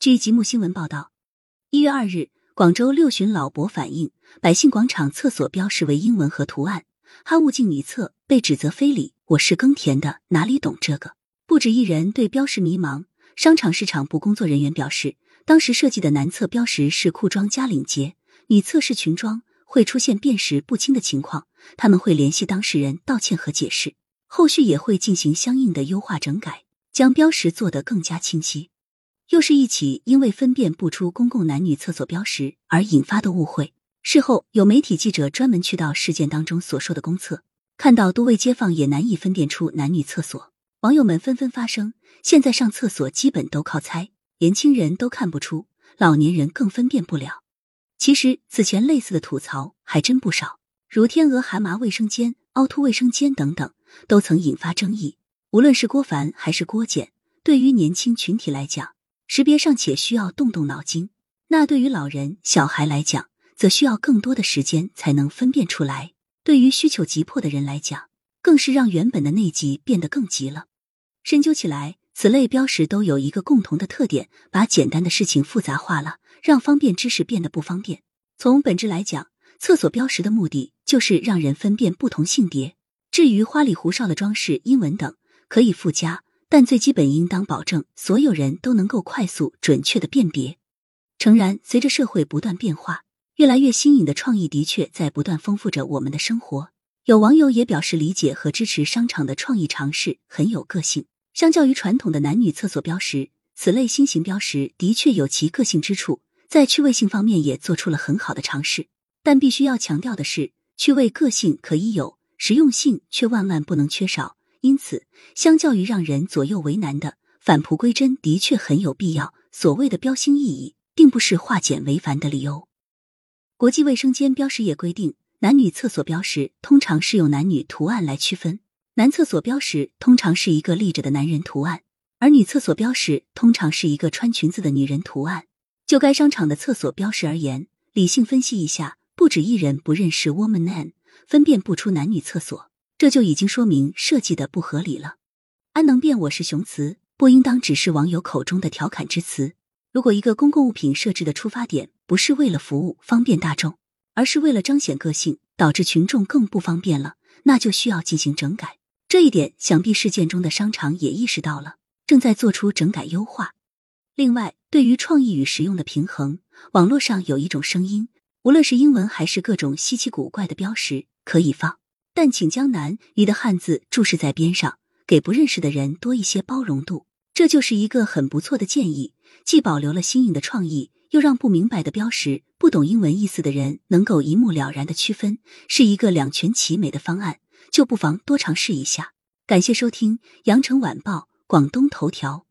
据吉木新闻报道，一月二日，广州六旬老伯反映，百姓广场厕所标识为英文和图案，哈物镜女厕被指责非礼。我是耕田的，哪里懂这个？不止一人对标识迷茫。商场市场部工作人员表示，当时设计的男厕标识是裤装加领结，女厕是裙装，会出现辨识不清的情况。他们会联系当事人道歉和解释，后续也会进行相应的优化整改，将标识做得更加清晰。又是一起因为分辨不出公共男女厕所标识而引发的误会。事后有媒体记者专门去到事件当中所说的公厕，看到多位街坊也难以分辨出男女厕所。网友们纷纷发声：现在上厕所基本都靠猜，年轻人都看不出，老年人更分辨不了。其实此前类似的吐槽还真不少，如天鹅蛤蟆卫生间、凹凸卫生间等等，都曾引发争议。无论是郭凡还是郭简，对于年轻群体来讲，识别尚且需要动动脑筋，那对于老人、小孩来讲，则需要更多的时间才能分辨出来。对于需求急迫的人来讲，更是让原本的内急变得更急了。深究起来，此类标识都有一个共同的特点：把简单的事情复杂化了，让方便知识变得不方便。从本质来讲，厕所标识的目的就是让人分辨不同性别。至于花里胡哨的装饰、英文等，可以附加，但最基本应当保证所有人都能够快速、准确的辨别。诚然，随着社会不断变化，越来越新颖的创意的确在不断丰富着我们的生活。有网友也表示理解和支持商场的创意尝试，很有个性。相较于传统的男女厕所标识，此类新型标识的确有其个性之处，在趣味性方面也做出了很好的尝试。但必须要强调的是，趣味个性可以有，实用性却万万不能缺少。因此，相较于让人左右为难的返璞归真，的确很有必要。所谓的标新意义，并不是化简为繁的理由。国际卫生间标识也规定，男女厕所标识通常是用男女图案来区分。男厕所标识通常是一个立着的男人图案，而女厕所标识通常是一个穿裙子的女人图案。就该商场的厕所标识而言，理性分析一下，不止一人不认识 woman man，分辨不出男女厕所，这就已经说明设计的不合理了。安能辨我是雄雌，不应当只是网友口中的调侃之词。如果一个公共物品设置的出发点不是为了服务方便大众，而是为了彰显个性，导致群众更不方便了，那就需要进行整改。这一点，想必事件中的商场也意识到了，正在做出整改优化。另外，对于创意与实用的平衡，网络上有一种声音：无论是英文还是各种稀奇古怪的标识，可以放，但请江南你的汉字注释在边上，给不认识的人多一些包容度。这就是一个很不错的建议，既保留了新颖的创意，又让不明白的标识、不懂英文意思的人能够一目了然的区分，是一个两全其美的方案。就不妨多尝试一下。感谢收听《羊城晚报·广东头条》。